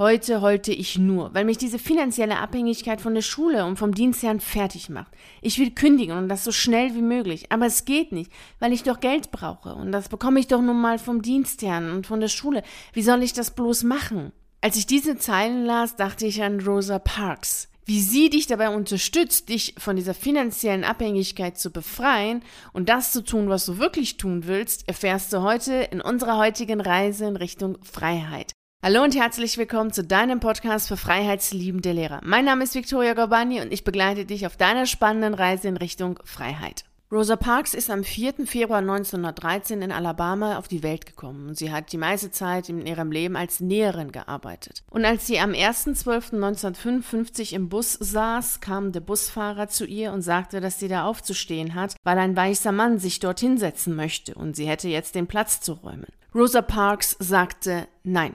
Heute heulte ich nur, weil mich diese finanzielle Abhängigkeit von der Schule und vom Dienstherrn fertig macht. Ich will kündigen und das so schnell wie möglich, aber es geht nicht, weil ich doch Geld brauche und das bekomme ich doch nun mal vom Dienstherrn und von der Schule. Wie soll ich das bloß machen? Als ich diese Zeilen las, dachte ich an Rosa Parks. Wie sie dich dabei unterstützt, dich von dieser finanziellen Abhängigkeit zu befreien und das zu tun, was du wirklich tun willst, erfährst du heute in unserer heutigen Reise in Richtung Freiheit. Hallo und herzlich willkommen zu deinem Podcast für freiheitsliebende Lehrer. Mein Name ist Victoria Gorbani und ich begleite dich auf deiner spannenden Reise in Richtung Freiheit. Rosa Parks ist am 4. Februar 1913 in Alabama auf die Welt gekommen und sie hat die meiste Zeit in ihrem Leben als Näherin gearbeitet. Und als sie am 1.12.1955 im Bus saß, kam der Busfahrer zu ihr und sagte, dass sie da aufzustehen hat, weil ein weißer Mann sich dort hinsetzen möchte und sie hätte jetzt den Platz zu räumen. Rosa Parks sagte Nein.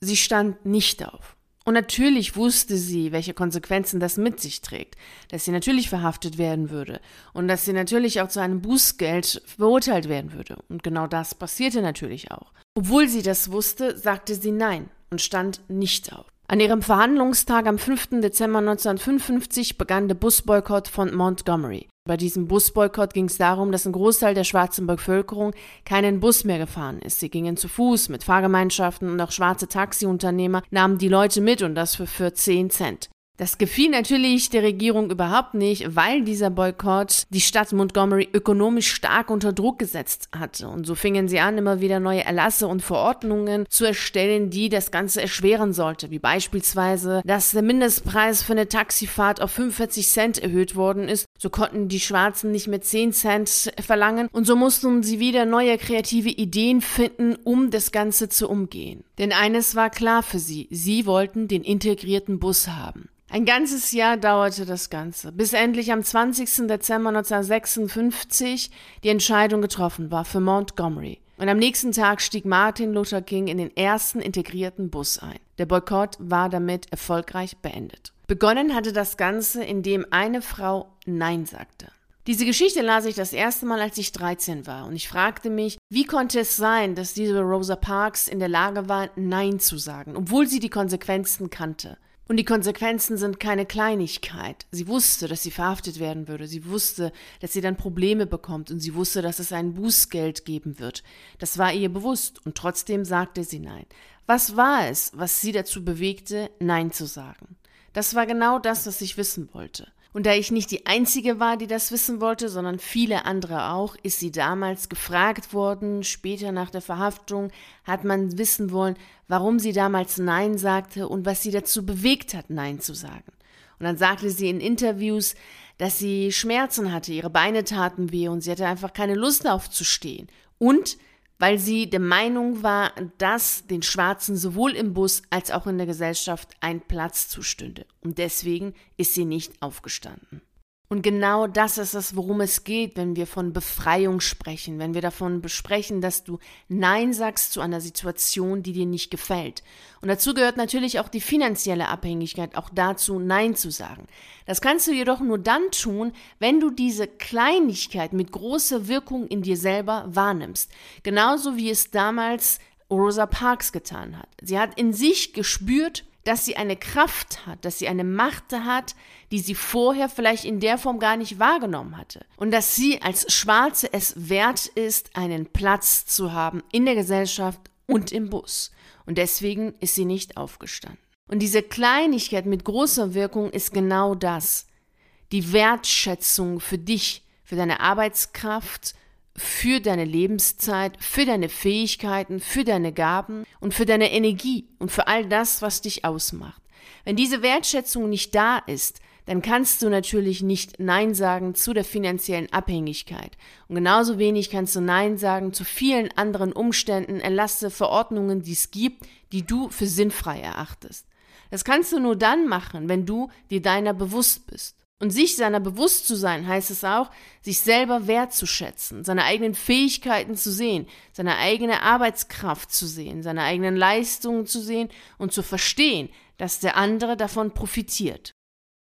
Sie stand nicht auf. Und natürlich wusste sie, welche Konsequenzen das mit sich trägt, dass sie natürlich verhaftet werden würde und dass sie natürlich auch zu einem Bußgeld verurteilt werden würde. Und genau das passierte natürlich auch. Obwohl sie das wusste, sagte sie Nein und stand nicht auf. An ihrem Verhandlungstag am 5. Dezember 1955 begann der Busboykott von Montgomery. Bei diesem Busboykott ging es darum, dass ein Großteil der schwarzen Bevölkerung keinen Bus mehr gefahren ist. Sie gingen zu Fuß mit Fahrgemeinschaften und auch schwarze Taxiunternehmer nahmen die Leute mit und das für, für 10 Cent. Das gefiel natürlich der Regierung überhaupt nicht, weil dieser Boykott die Stadt Montgomery ökonomisch stark unter Druck gesetzt hatte. Und so fingen sie an, immer wieder neue Erlasse und Verordnungen zu erstellen, die das Ganze erschweren sollte. Wie beispielsweise, dass der Mindestpreis für eine Taxifahrt auf 45 Cent erhöht worden ist. So konnten die Schwarzen nicht mehr 10 Cent verlangen. Und so mussten sie wieder neue kreative Ideen finden, um das Ganze zu umgehen. Denn eines war klar für sie. Sie wollten den integrierten Bus haben. Ein ganzes Jahr dauerte das Ganze, bis endlich am 20. Dezember 1956 die Entscheidung getroffen war für Montgomery. Und am nächsten Tag stieg Martin Luther King in den ersten integrierten Bus ein. Der Boykott war damit erfolgreich beendet. Begonnen hatte das Ganze, indem eine Frau Nein sagte. Diese Geschichte las ich das erste Mal, als ich 13 war, und ich fragte mich, wie konnte es sein, dass diese Rosa Parks in der Lage war, Nein zu sagen, obwohl sie die Konsequenzen kannte. Und die Konsequenzen sind keine Kleinigkeit. Sie wusste, dass sie verhaftet werden würde. Sie wusste, dass sie dann Probleme bekommt. Und sie wusste, dass es ein Bußgeld geben wird. Das war ihr bewusst. Und trotzdem sagte sie Nein. Was war es, was sie dazu bewegte, Nein zu sagen? Das war genau das, was ich wissen wollte. Und da ich nicht die Einzige war, die das wissen wollte, sondern viele andere auch, ist sie damals gefragt worden. Später nach der Verhaftung hat man wissen wollen, warum sie damals Nein sagte und was sie dazu bewegt hat, Nein zu sagen. Und dann sagte sie in Interviews, dass sie Schmerzen hatte, ihre Beine taten weh und sie hatte einfach keine Lust aufzustehen. Und weil sie der Meinung war, dass den Schwarzen sowohl im Bus als auch in der Gesellschaft ein Platz zustünde. Und deswegen ist sie nicht aufgestanden. Und genau das ist es, worum es geht, wenn wir von Befreiung sprechen, wenn wir davon besprechen, dass du Nein sagst zu einer Situation, die dir nicht gefällt. Und dazu gehört natürlich auch die finanzielle Abhängigkeit, auch dazu Nein zu sagen. Das kannst du jedoch nur dann tun, wenn du diese Kleinigkeit mit großer Wirkung in dir selber wahrnimmst. Genauso wie es damals Rosa Parks getan hat. Sie hat in sich gespürt, dass sie eine Kraft hat, dass sie eine Macht hat, die sie vorher vielleicht in der Form gar nicht wahrgenommen hatte. Und dass sie als Schwarze es wert ist, einen Platz zu haben in der Gesellschaft und im Bus. Und deswegen ist sie nicht aufgestanden. Und diese Kleinigkeit mit großer Wirkung ist genau das. Die Wertschätzung für dich, für deine Arbeitskraft, für deine Lebenszeit, für deine Fähigkeiten, für deine Gaben und für deine Energie und für all das, was dich ausmacht. Wenn diese Wertschätzung nicht da ist, dann kannst du natürlich nicht Nein sagen zu der finanziellen Abhängigkeit. Und genauso wenig kannst du Nein sagen zu vielen anderen Umständen, Erlasse, Verordnungen, die es gibt, die du für sinnfrei erachtest. Das kannst du nur dann machen, wenn du dir deiner bewusst bist. Und sich seiner bewusst zu sein, heißt es auch, sich selber wertzuschätzen, seine eigenen Fähigkeiten zu sehen, seine eigene Arbeitskraft zu sehen, seine eigenen Leistungen zu sehen und zu verstehen, dass der andere davon profitiert.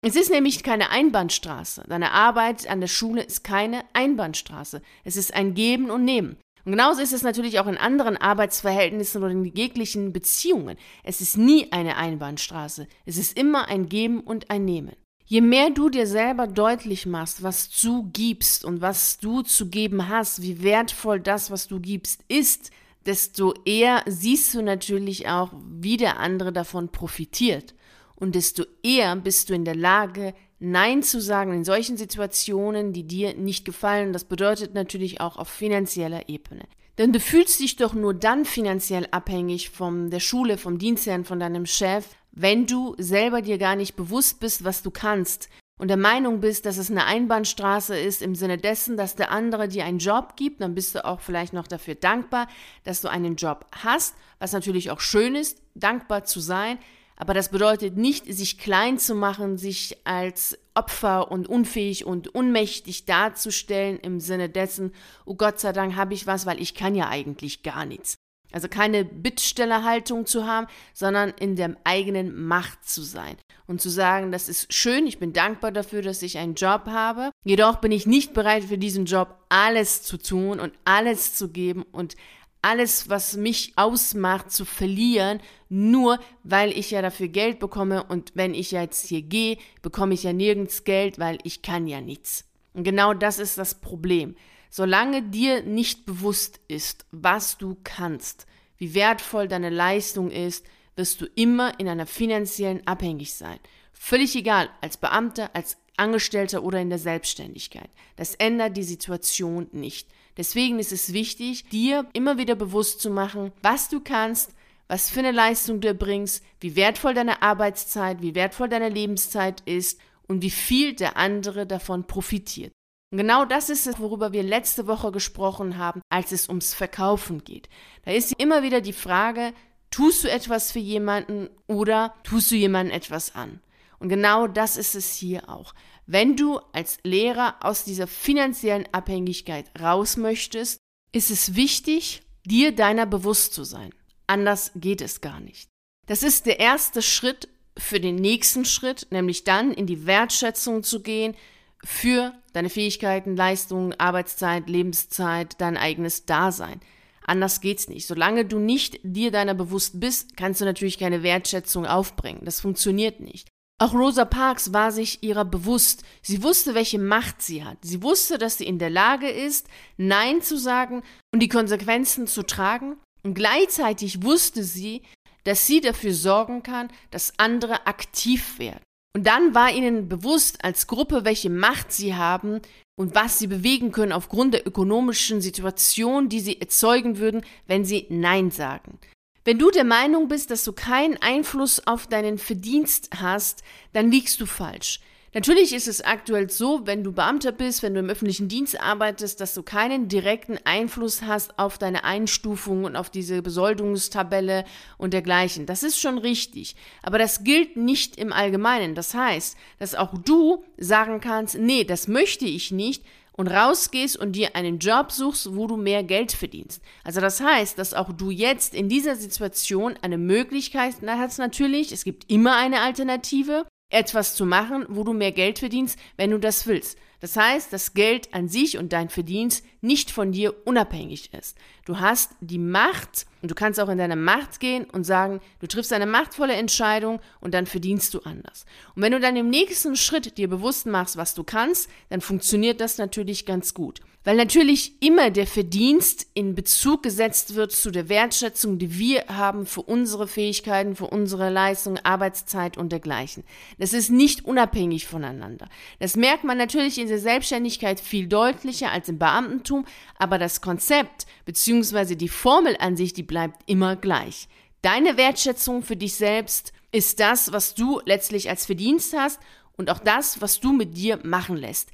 Es ist nämlich keine Einbahnstraße. Deine Arbeit an der Schule ist keine Einbahnstraße. Es ist ein Geben und Nehmen. Und genauso ist es natürlich auch in anderen Arbeitsverhältnissen oder in jeglichen Beziehungen. Es ist nie eine Einbahnstraße. Es ist immer ein Geben und ein Nehmen. Je mehr du dir selber deutlich machst, was du gibst und was du zu geben hast, wie wertvoll das, was du gibst, ist, desto eher siehst du natürlich auch, wie der andere davon profitiert. Und desto eher bist du in der Lage, Nein zu sagen in solchen Situationen, die dir nicht gefallen. Das bedeutet natürlich auch auf finanzieller Ebene. Denn du fühlst dich doch nur dann finanziell abhängig von der Schule, vom Dienstherrn, von deinem Chef, wenn du selber dir gar nicht bewusst bist, was du kannst und der Meinung bist, dass es eine Einbahnstraße ist im Sinne dessen, dass der andere dir einen Job gibt, dann bist du auch vielleicht noch dafür dankbar, dass du einen Job hast, was natürlich auch schön ist, dankbar zu sein, aber das bedeutet nicht, sich klein zu machen, sich als Opfer und unfähig und unmächtig darzustellen im Sinne dessen, oh Gott sei Dank habe ich was, weil ich kann ja eigentlich gar nichts. Also keine Bittstellerhaltung zu haben, sondern in der eigenen Macht zu sein und zu sagen, das ist schön, ich bin dankbar dafür, dass ich einen Job habe. Jedoch bin ich nicht bereit für diesen Job alles zu tun und alles zu geben und alles, was mich ausmacht, zu verlieren, nur weil ich ja dafür Geld bekomme und wenn ich jetzt hier gehe, bekomme ich ja nirgends Geld, weil ich kann ja nichts. Und genau das ist das Problem. Solange dir nicht bewusst ist, was du kannst, wie wertvoll deine Leistung ist, wirst du immer in einer finanziellen Abhängigkeit sein. Völlig egal, als Beamter, als Angestellter oder in der Selbstständigkeit. Das ändert die Situation nicht. Deswegen ist es wichtig, dir immer wieder bewusst zu machen, was du kannst, was für eine Leistung du erbringst, wie wertvoll deine Arbeitszeit, wie wertvoll deine Lebenszeit ist und wie viel der andere davon profitiert. Und genau das ist es, worüber wir letzte Woche gesprochen haben, als es ums Verkaufen geht. Da ist immer wieder die Frage, tust du etwas für jemanden oder tust du jemanden etwas an? Und genau das ist es hier auch. Wenn du als Lehrer aus dieser finanziellen Abhängigkeit raus möchtest, ist es wichtig, dir deiner bewusst zu sein. Anders geht es gar nicht. Das ist der erste Schritt für den nächsten Schritt, nämlich dann in die Wertschätzung zu gehen, für deine Fähigkeiten, Leistungen, Arbeitszeit, Lebenszeit, dein eigenes Dasein. Anders geht's nicht. Solange du nicht dir deiner bewusst bist, kannst du natürlich keine Wertschätzung aufbringen. Das funktioniert nicht. Auch Rosa Parks war sich ihrer bewusst. Sie wusste, welche Macht sie hat. Sie wusste, dass sie in der Lage ist, Nein zu sagen und die Konsequenzen zu tragen. Und gleichzeitig wusste sie, dass sie dafür sorgen kann, dass andere aktiv werden. Und dann war ihnen bewusst als Gruppe, welche Macht sie haben und was sie bewegen können aufgrund der ökonomischen Situation, die sie erzeugen würden, wenn sie Nein sagen. Wenn du der Meinung bist, dass du keinen Einfluss auf deinen Verdienst hast, dann liegst du falsch. Natürlich ist es aktuell so, wenn du Beamter bist, wenn du im öffentlichen Dienst arbeitest, dass du keinen direkten Einfluss hast auf deine Einstufung und auf diese Besoldungstabelle und dergleichen. Das ist schon richtig. Aber das gilt nicht im Allgemeinen. Das heißt, dass auch du sagen kannst, nee, das möchte ich nicht, und rausgehst und dir einen Job suchst, wo du mehr Geld verdienst. Also das heißt, dass auch du jetzt in dieser Situation eine Möglichkeit hast natürlich, es gibt immer eine Alternative, etwas zu machen, wo du mehr Geld verdienst, wenn du das willst. Das heißt, dass Geld an sich und dein Verdienst nicht von dir unabhängig ist. Du hast die Macht und du kannst auch in deine Macht gehen und sagen, du triffst eine machtvolle Entscheidung und dann verdienst du anders. Und wenn du dann im nächsten Schritt dir bewusst machst, was du kannst, dann funktioniert das natürlich ganz gut. Weil natürlich immer der Verdienst in Bezug gesetzt wird zu der Wertschätzung, die wir haben für unsere Fähigkeiten, für unsere Leistung, Arbeitszeit und dergleichen. Das ist nicht unabhängig voneinander. Das merkt man natürlich in der Selbstständigkeit viel deutlicher als im Beamtentum, aber das Konzept bzw. die Formel an sich, die bleibt immer gleich. Deine Wertschätzung für dich selbst ist das, was du letztlich als Verdienst hast und auch das, was du mit dir machen lässt.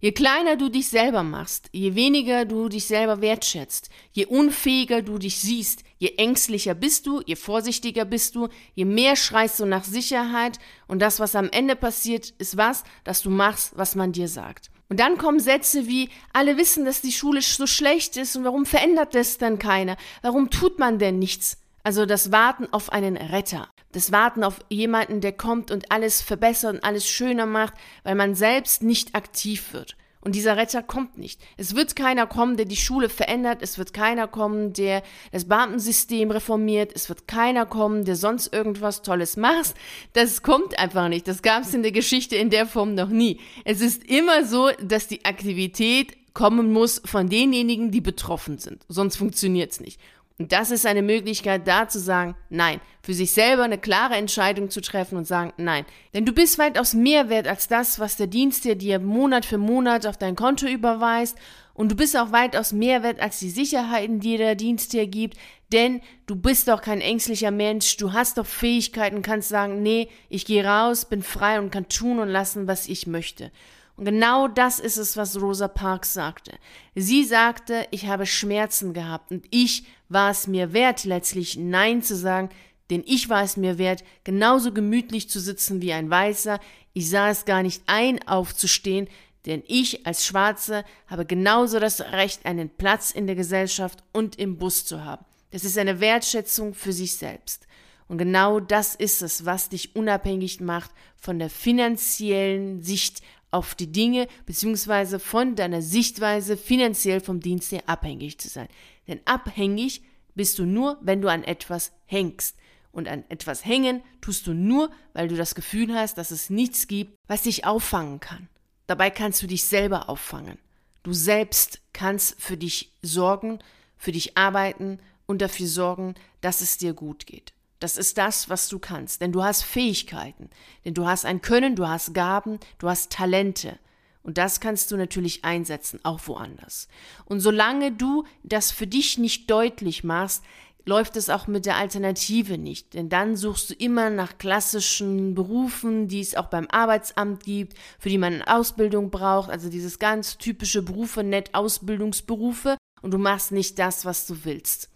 Je kleiner du dich selber machst, je weniger du dich selber wertschätzt, je unfähiger du dich siehst, je ängstlicher bist du, je vorsichtiger bist du, je mehr schreist du nach Sicherheit und das, was am Ende passiert, ist was, dass du machst, was man dir sagt. Und dann kommen Sätze wie, alle wissen, dass die Schule so schlecht ist und warum verändert das dann keiner? Warum tut man denn nichts? Also das Warten auf einen Retter, das Warten auf jemanden, der kommt und alles verbessert und alles schöner macht, weil man selbst nicht aktiv wird. Und dieser Retter kommt nicht. Es wird keiner kommen, der die Schule verändert. Es wird keiner kommen, der das Beamtensystem reformiert. Es wird keiner kommen, der sonst irgendwas Tolles macht. Das kommt einfach nicht. Das gab es in der Geschichte in der Form noch nie. Es ist immer so, dass die Aktivität kommen muss von denjenigen, die betroffen sind. Sonst funktioniert es nicht. Und das ist eine Möglichkeit, da zu sagen, nein, für sich selber eine klare Entscheidung zu treffen und sagen, nein. Denn du bist weitaus mehr wert als das, was der Dienst dir dir Monat für Monat auf dein Konto überweist. Und du bist auch weitaus mehr wert als die Sicherheiten, die der Dienst dir gibt. Denn du bist doch kein ängstlicher Mensch. Du hast doch Fähigkeiten, kannst sagen, nee, ich gehe raus, bin frei und kann tun und lassen, was ich möchte. Und genau das ist es, was Rosa Parks sagte. Sie sagte, ich habe Schmerzen gehabt und ich war es mir wert, letztlich Nein zu sagen, denn ich war es mir wert, genauso gemütlich zu sitzen wie ein Weißer. Ich sah es gar nicht ein, aufzustehen, denn ich als Schwarze habe genauso das Recht, einen Platz in der Gesellschaft und im Bus zu haben. Das ist eine Wertschätzung für sich selbst. Und genau das ist es, was dich unabhängig macht von der finanziellen Sicht auf die Dinge beziehungsweise von deiner Sichtweise finanziell vom Dienst her abhängig zu sein. Denn abhängig bist du nur, wenn du an etwas hängst. Und an etwas hängen tust du nur, weil du das Gefühl hast, dass es nichts gibt, was dich auffangen kann. Dabei kannst du dich selber auffangen. Du selbst kannst für dich sorgen, für dich arbeiten und dafür sorgen, dass es dir gut geht. Das ist das, was du kannst. Denn du hast Fähigkeiten. Denn du hast ein Können, du hast Gaben, du hast Talente. Und das kannst du natürlich einsetzen, auch woanders. Und solange du das für dich nicht deutlich machst, läuft es auch mit der Alternative nicht. Denn dann suchst du immer nach klassischen Berufen, die es auch beim Arbeitsamt gibt, für die man eine Ausbildung braucht. Also dieses ganz typische Berufe, nett Ausbildungsberufe. Und du machst nicht das, was du willst.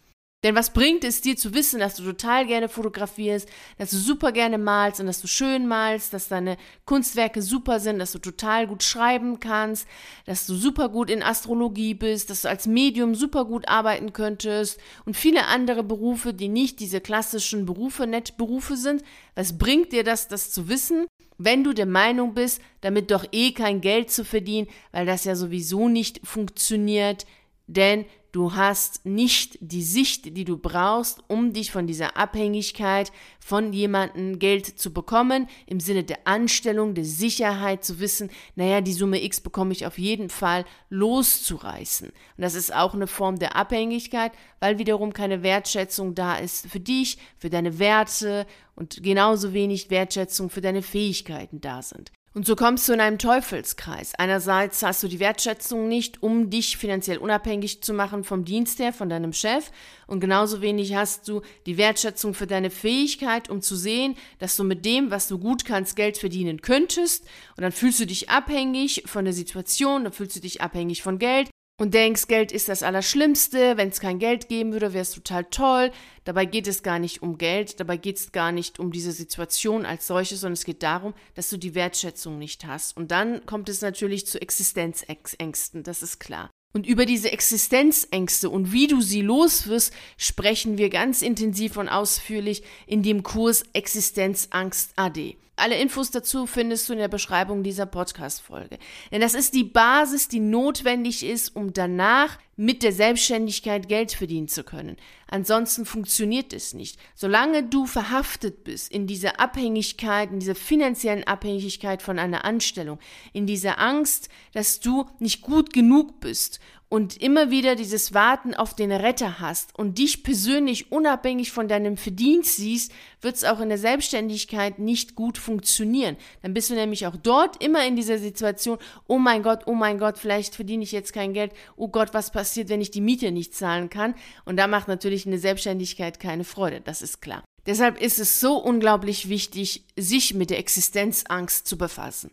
Denn was bringt es dir zu wissen, dass du total gerne fotografierst, dass du super gerne malst und dass du schön malst, dass deine Kunstwerke super sind, dass du total gut schreiben kannst, dass du super gut in Astrologie bist, dass du als Medium super gut arbeiten könntest und viele andere Berufe, die nicht diese klassischen Berufe, Nettberufe sind. Was bringt dir das, das zu wissen? Wenn du der Meinung bist, damit doch eh kein Geld zu verdienen, weil das ja sowieso nicht funktioniert, denn Du hast nicht die Sicht, die du brauchst, um dich von dieser Abhängigkeit von jemandem Geld zu bekommen, im Sinne der Anstellung, der Sicherheit zu wissen, naja, die Summe X bekomme ich auf jeden Fall loszureißen. Und das ist auch eine Form der Abhängigkeit, weil wiederum keine Wertschätzung da ist für dich, für deine Werte und genauso wenig Wertschätzung für deine Fähigkeiten da sind. Und so kommst du in einem Teufelskreis. Einerseits hast du die Wertschätzung nicht, um dich finanziell unabhängig zu machen vom Dienst her, von deinem Chef. Und genauso wenig hast du die Wertschätzung für deine Fähigkeit, um zu sehen, dass du mit dem, was du gut kannst, Geld verdienen könntest. Und dann fühlst du dich abhängig von der Situation, dann fühlst du dich abhängig von Geld und denkst, Geld ist das Allerschlimmste, wenn es kein Geld geben würde, wäre es total toll. Dabei geht es gar nicht um Geld, dabei geht es gar nicht um diese Situation als solches, sondern es geht darum, dass du die Wertschätzung nicht hast. Und dann kommt es natürlich zu Existenzängsten, das ist klar. Und über diese Existenzängste und wie du sie loswirst, sprechen wir ganz intensiv und ausführlich in dem Kurs Existenzangst AD. Alle Infos dazu findest du in der Beschreibung dieser Podcast-Folge. Denn das ist die Basis, die notwendig ist, um danach mit der Selbstständigkeit Geld verdienen zu können. Ansonsten funktioniert es nicht. Solange du verhaftet bist in dieser Abhängigkeit, in dieser finanziellen Abhängigkeit von einer Anstellung, in dieser Angst, dass du nicht gut genug bist und immer wieder dieses Warten auf den Retter hast und dich persönlich unabhängig von deinem Verdienst siehst, wird es auch in der Selbstständigkeit nicht gut funktionieren. Dann bist du nämlich auch dort immer in dieser Situation, oh mein Gott, oh mein Gott, vielleicht verdiene ich jetzt kein Geld, oh Gott, was passiert, wenn ich die Miete nicht zahlen kann? Und da macht natürlich eine Selbstständigkeit keine Freude, das ist klar. Deshalb ist es so unglaublich wichtig, sich mit der Existenzangst zu befassen.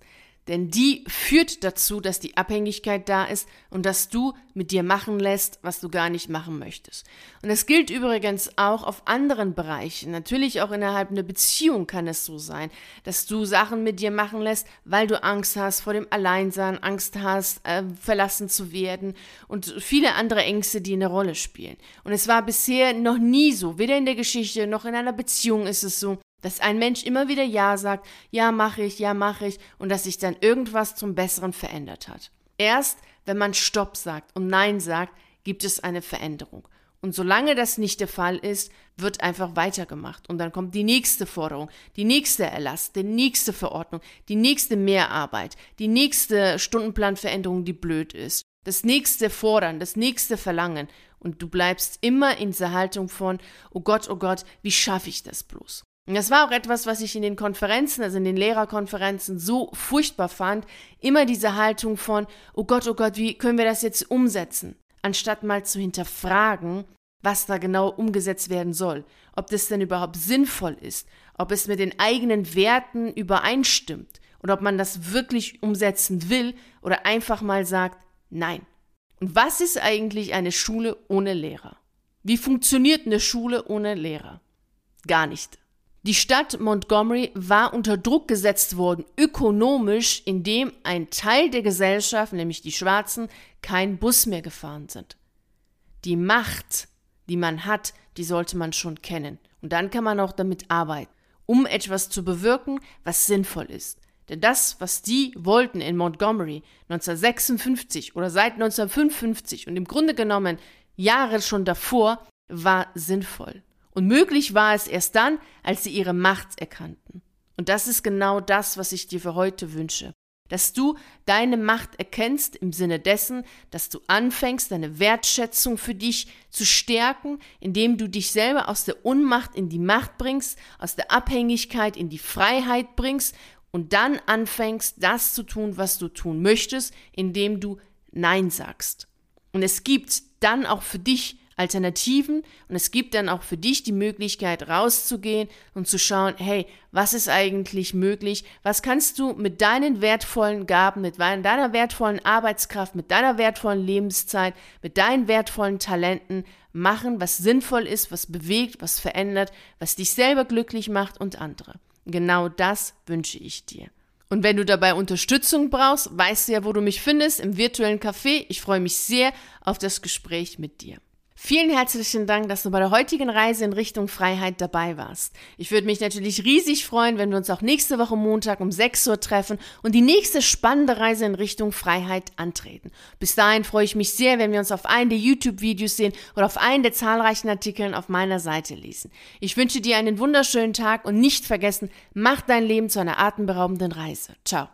Denn die führt dazu, dass die Abhängigkeit da ist und dass du mit dir machen lässt, was du gar nicht machen möchtest. Und das gilt übrigens auch auf anderen Bereichen. Natürlich auch innerhalb einer Beziehung kann es so sein, dass du Sachen mit dir machen lässt, weil du Angst hast vor dem Alleinsein, Angst hast, äh, verlassen zu werden und viele andere Ängste, die eine Rolle spielen. Und es war bisher noch nie so, weder in der Geschichte noch in einer Beziehung ist es so, dass ein Mensch immer wieder Ja sagt, ja mache ich, ja mache ich und dass sich dann irgendwas zum Besseren verändert hat. Erst wenn man Stopp sagt und Nein sagt, gibt es eine Veränderung. Und solange das nicht der Fall ist, wird einfach weitergemacht. Und dann kommt die nächste Forderung, die nächste Erlass, die nächste Verordnung, die nächste Mehrarbeit, die nächste Stundenplanveränderung, die blöd ist, das nächste Fordern, das nächste Verlangen. Und du bleibst immer in dieser Haltung von, oh Gott, oh Gott, wie schaffe ich das bloß? Und das war auch etwas, was ich in den Konferenzen, also in den Lehrerkonferenzen so furchtbar fand. Immer diese Haltung von, oh Gott, oh Gott, wie können wir das jetzt umsetzen? anstatt mal zu hinterfragen, was da genau umgesetzt werden soll, ob das denn überhaupt sinnvoll ist, ob es mit den eigenen Werten übereinstimmt oder ob man das wirklich umsetzen will oder einfach mal sagt, nein. Und was ist eigentlich eine Schule ohne Lehrer? Wie funktioniert eine Schule ohne Lehrer? Gar nicht. Die Stadt Montgomery war unter Druck gesetzt worden, ökonomisch, indem ein Teil der Gesellschaft, nämlich die Schwarzen, kein Bus mehr gefahren sind. Die Macht, die man hat, die sollte man schon kennen. Und dann kann man auch damit arbeiten, um etwas zu bewirken, was sinnvoll ist. Denn das, was die wollten in Montgomery 1956 oder seit 1955 und im Grunde genommen Jahre schon davor, war sinnvoll. Und möglich war es erst dann, als sie ihre Macht erkannten. Und das ist genau das, was ich dir für heute wünsche. Dass du deine Macht erkennst im Sinne dessen, dass du anfängst, deine Wertschätzung für dich zu stärken, indem du dich selber aus der Unmacht in die Macht bringst, aus der Abhängigkeit in die Freiheit bringst und dann anfängst, das zu tun, was du tun möchtest, indem du Nein sagst. Und es gibt dann auch für dich Alternativen und es gibt dann auch für dich die Möglichkeit rauszugehen und zu schauen, hey, was ist eigentlich möglich? Was kannst du mit deinen wertvollen Gaben, mit deiner wertvollen Arbeitskraft, mit deiner wertvollen Lebenszeit, mit deinen wertvollen Talenten machen, was sinnvoll ist, was bewegt, was verändert, was dich selber glücklich macht und andere. Genau das wünsche ich dir. Und wenn du dabei Unterstützung brauchst, weißt du ja, wo du mich findest, im virtuellen Café. Ich freue mich sehr auf das Gespräch mit dir. Vielen herzlichen Dank, dass du bei der heutigen Reise in Richtung Freiheit dabei warst. Ich würde mich natürlich riesig freuen, wenn wir uns auch nächste Woche Montag um 6 Uhr treffen und die nächste spannende Reise in Richtung Freiheit antreten. Bis dahin freue ich mich sehr, wenn wir uns auf einen der YouTube-Videos sehen oder auf einen der zahlreichen Artikeln auf meiner Seite lesen. Ich wünsche dir einen wunderschönen Tag und nicht vergessen, mach dein Leben zu einer atemberaubenden Reise. Ciao.